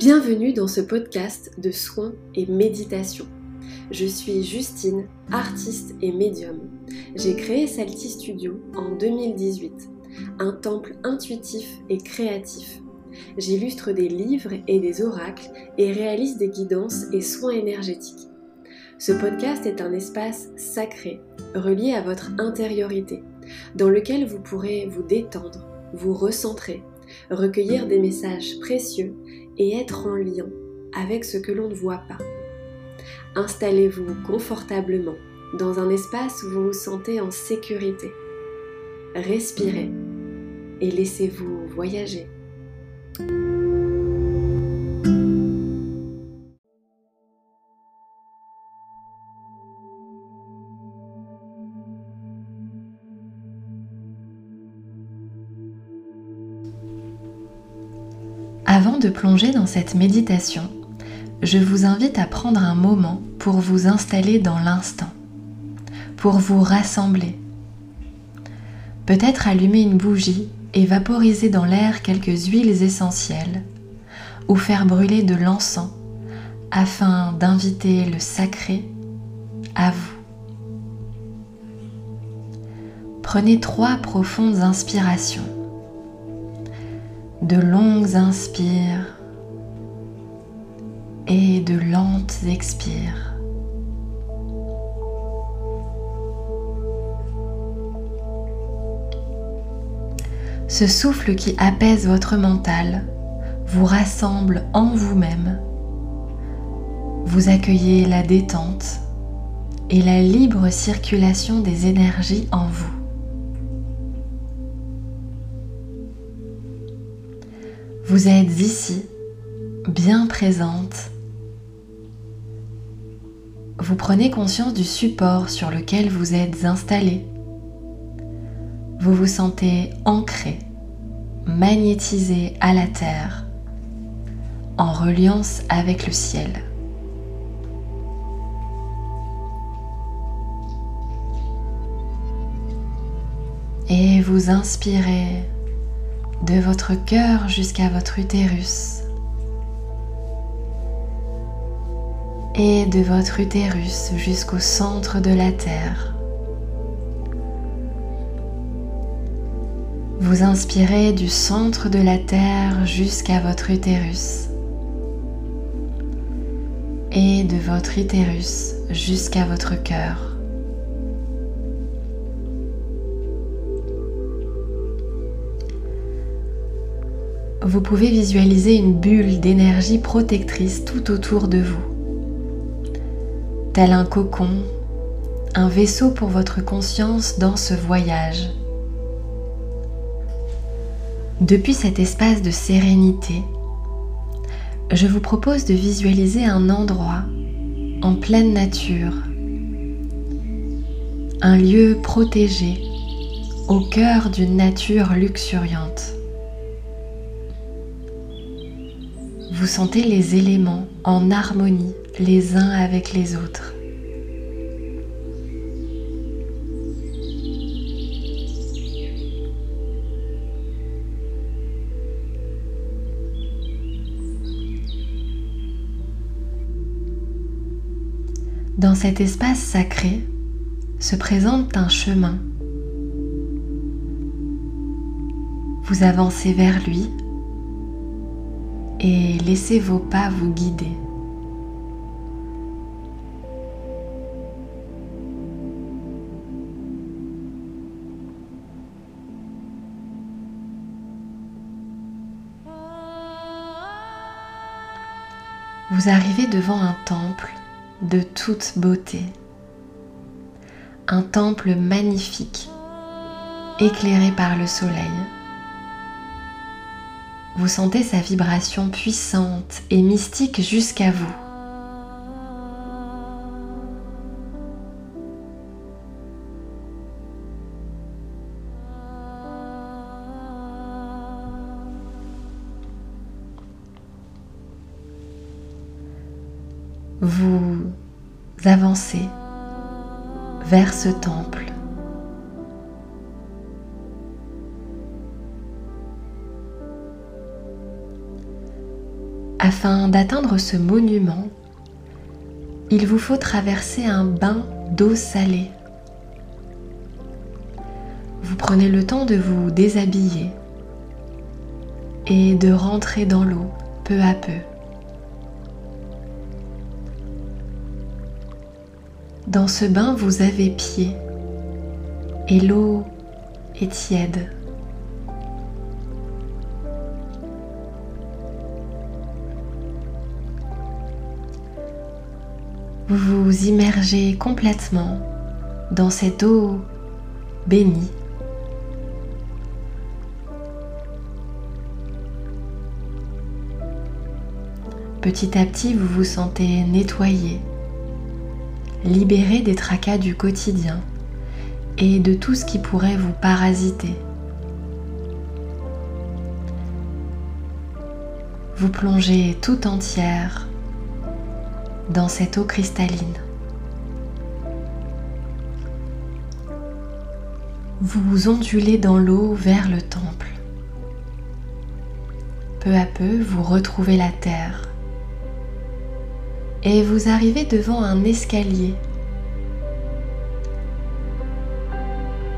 Bienvenue dans ce podcast de soins et méditation. Je suis Justine, artiste et médium. J'ai créé Salty Studio en 2018, un temple intuitif et créatif. J'illustre des livres et des oracles et réalise des guidances et soins énergétiques. Ce podcast est un espace sacré, relié à votre intériorité, dans lequel vous pourrez vous détendre, vous recentrer, recueillir des messages précieux et être en lien avec ce que l'on ne voit pas. Installez-vous confortablement dans un espace où vous vous sentez en sécurité. Respirez et laissez-vous voyager. Avant de plonger dans cette méditation, je vous invite à prendre un moment pour vous installer dans l'instant, pour vous rassembler. Peut-être allumer une bougie et vaporiser dans l'air quelques huiles essentielles ou faire brûler de l'encens afin d'inviter le sacré à vous. Prenez trois profondes inspirations de longues inspires et de lentes expires. Ce souffle qui apaise votre mental vous rassemble en vous-même. Vous accueillez la détente et la libre circulation des énergies en vous. Vous êtes ici, bien présente. Vous prenez conscience du support sur lequel vous êtes installé. Vous vous sentez ancré, magnétisé à la terre, en reliance avec le ciel. Et vous inspirez de votre cœur jusqu'à votre utérus et de votre utérus jusqu'au centre de la Terre. Vous inspirez du centre de la Terre jusqu'à votre utérus et de votre utérus jusqu'à votre cœur. Vous pouvez visualiser une bulle d'énergie protectrice tout autour de vous. Tel un cocon, un vaisseau pour votre conscience dans ce voyage. Depuis cet espace de sérénité, je vous propose de visualiser un endroit en pleine nature, un lieu protégé au cœur d'une nature luxuriante. Vous sentez les éléments en harmonie les uns avec les autres. Dans cet espace sacré se présente un chemin. Vous avancez vers lui et laissez vos pas vous guider. Vous arrivez devant un temple de toute beauté. Un temple magnifique, éclairé par le soleil. Vous sentez sa vibration puissante et mystique jusqu'à vous. Vous avancez vers ce temple. Afin d'atteindre ce monument, il vous faut traverser un bain d'eau salée. Vous prenez le temps de vous déshabiller et de rentrer dans l'eau peu à peu. Dans ce bain, vous avez pied et l'eau est tiède. Vous immergez complètement dans cette eau bénie. Petit à petit, vous vous sentez nettoyé, libéré des tracas du quotidien et de tout ce qui pourrait vous parasiter. Vous plongez tout entière dans cette eau cristalline. Vous ondulez dans l'eau vers le temple. Peu à peu, vous retrouvez la terre et vous arrivez devant un escalier.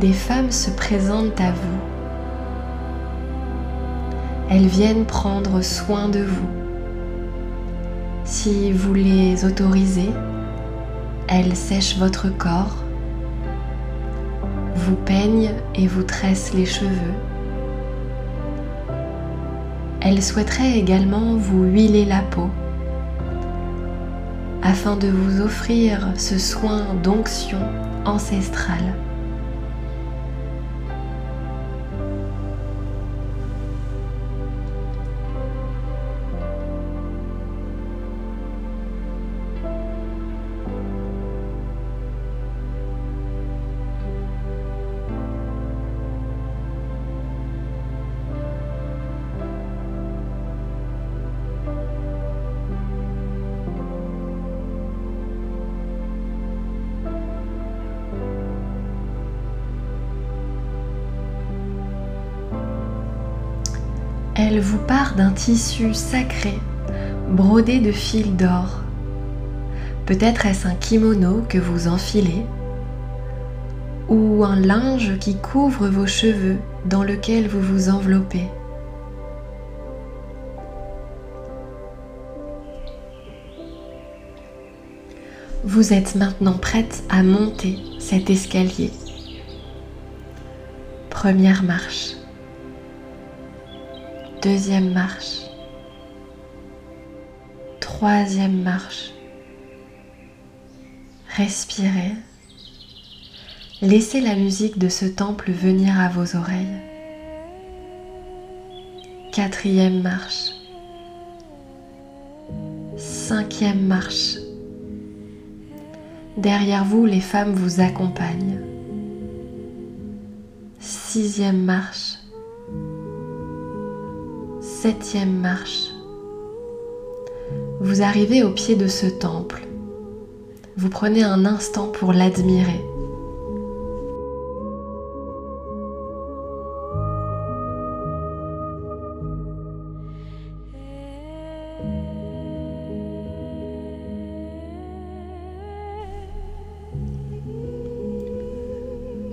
Des femmes se présentent à vous. Elles viennent prendre soin de vous. Si vous les autorisez, elles sèchent votre corps, vous peignent et vous tressent les cheveux. Elles souhaiteraient également vous huiler la peau afin de vous offrir ce soin d'onction ancestrale. Elle vous part d'un tissu sacré brodé de fils d'or. Peut-être est-ce un kimono que vous enfilez ou un linge qui couvre vos cheveux dans lequel vous vous enveloppez. Vous êtes maintenant prête à monter cet escalier. Première marche. Deuxième marche. Troisième marche. Respirez. Laissez la musique de ce temple venir à vos oreilles. Quatrième marche. Cinquième marche. Derrière vous, les femmes vous accompagnent. Sixième marche septième marche. Vous arrivez au pied de ce temple. Vous prenez un instant pour l'admirer.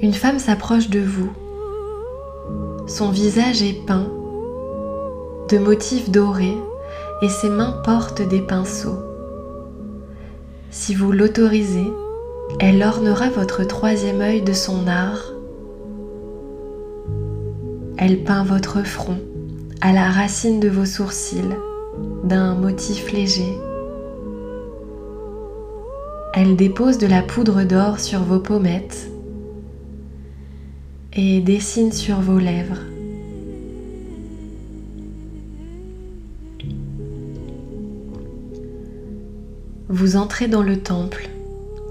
Une femme s'approche de vous. Son visage est peint de motifs dorés et ses mains portent des pinceaux. Si vous l'autorisez, elle ornera votre troisième œil de son art. Elle peint votre front à la racine de vos sourcils d'un motif léger. Elle dépose de la poudre d'or sur vos pommettes et dessine sur vos lèvres. Vous entrez dans le temple,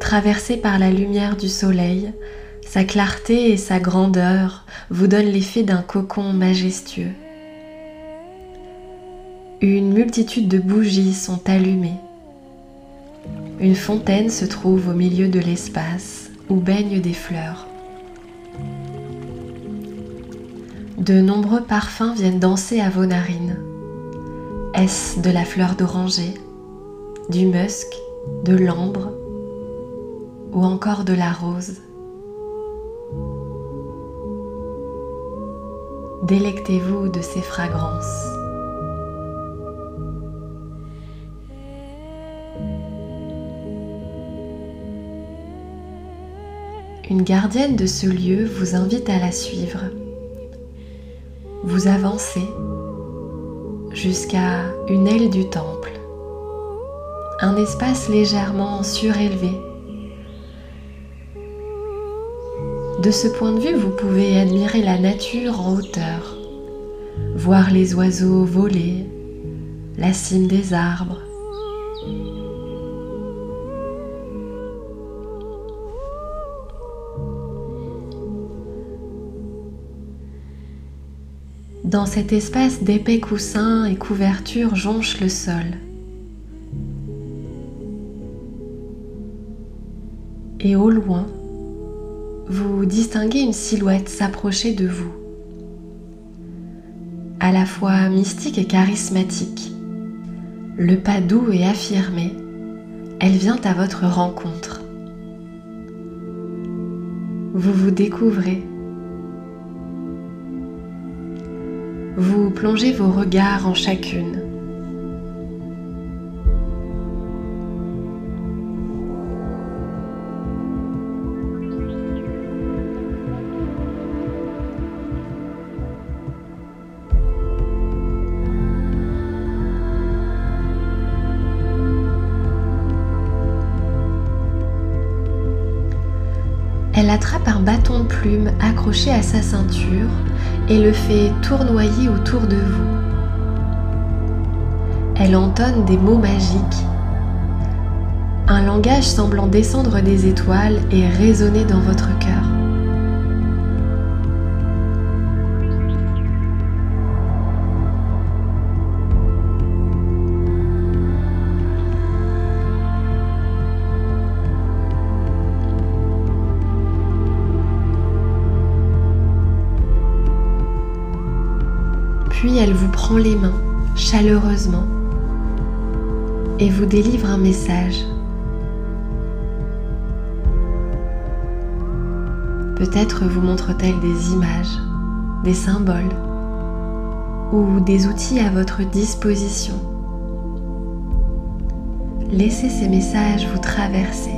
traversé par la lumière du soleil, sa clarté et sa grandeur vous donnent l'effet d'un cocon majestueux. Une multitude de bougies sont allumées. Une fontaine se trouve au milieu de l'espace où baignent des fleurs. De nombreux parfums viennent danser à vos narines. Est-ce de la fleur d'oranger, du musc, de l'ambre ou encore de la rose Délectez-vous de ces fragrances. Une gardienne de ce lieu vous invite à la suivre. Vous avancez jusqu'à une aile du temple, un espace légèrement surélevé. De ce point de vue, vous pouvez admirer la nature en hauteur, voir les oiseaux voler, la cime des arbres. Dans cet espace d'épais coussins et couvertures jonchent le sol. Et au loin, vous distinguez une silhouette s'approcher de vous, à la fois mystique et charismatique. Le pas doux et affirmé, elle vient à votre rencontre. Vous vous découvrez vous plongez vos regards en chacune. Elle attrape un bâton de plume accroché à sa ceinture et le fait tournoyer autour de vous. Elle entonne des mots magiques, un langage semblant descendre des étoiles et résonner dans votre cœur. Elle vous prend les mains chaleureusement et vous délivre un message. Peut-être vous montre-t-elle des images, des symboles ou des outils à votre disposition. Laissez ces messages vous traverser.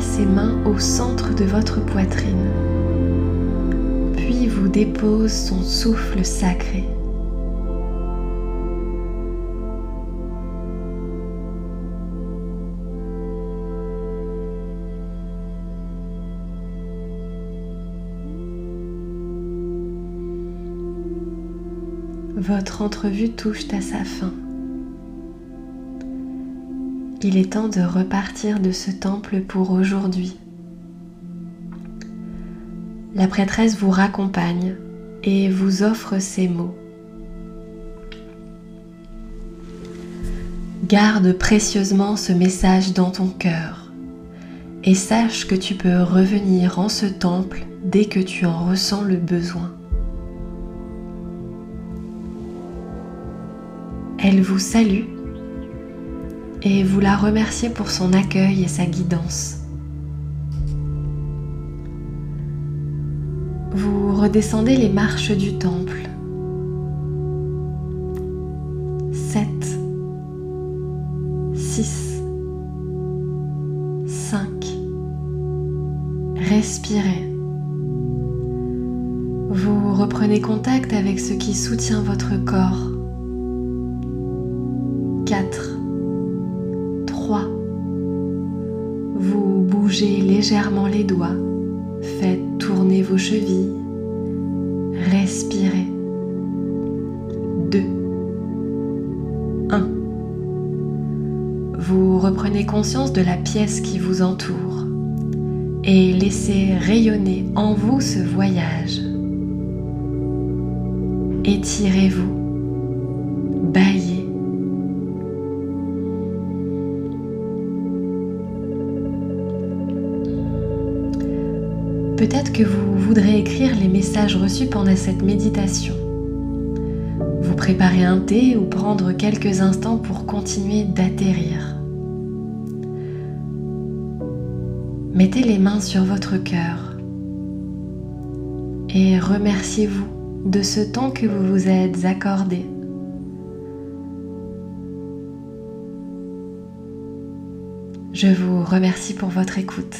Ses mains au centre de votre poitrine, puis vous dépose son souffle sacré. Votre entrevue touche à sa fin. Il est temps de repartir de ce temple pour aujourd'hui. La prêtresse vous raccompagne et vous offre ces mots. Garde précieusement ce message dans ton cœur et sache que tu peux revenir en ce temple dès que tu en ressens le besoin. Elle vous salue et vous la remerciez pour son accueil et sa guidance. Vous redescendez les marches du temple. 7, 6, 5. Respirez. Vous reprenez contact avec ce qui soutient votre corps. 3. Vous bougez légèrement les doigts. Faites tourner vos chevilles. Respirez. 2. 1. Vous reprenez conscience de la pièce qui vous entoure et laissez rayonner en vous ce voyage. Étirez-vous, Peut-être que vous voudrez écrire les messages reçus pendant cette méditation. Vous préparez un thé ou prendre quelques instants pour continuer d'atterrir. Mettez les mains sur votre cœur et remerciez-vous de ce temps que vous vous êtes accordé. Je vous remercie pour votre écoute.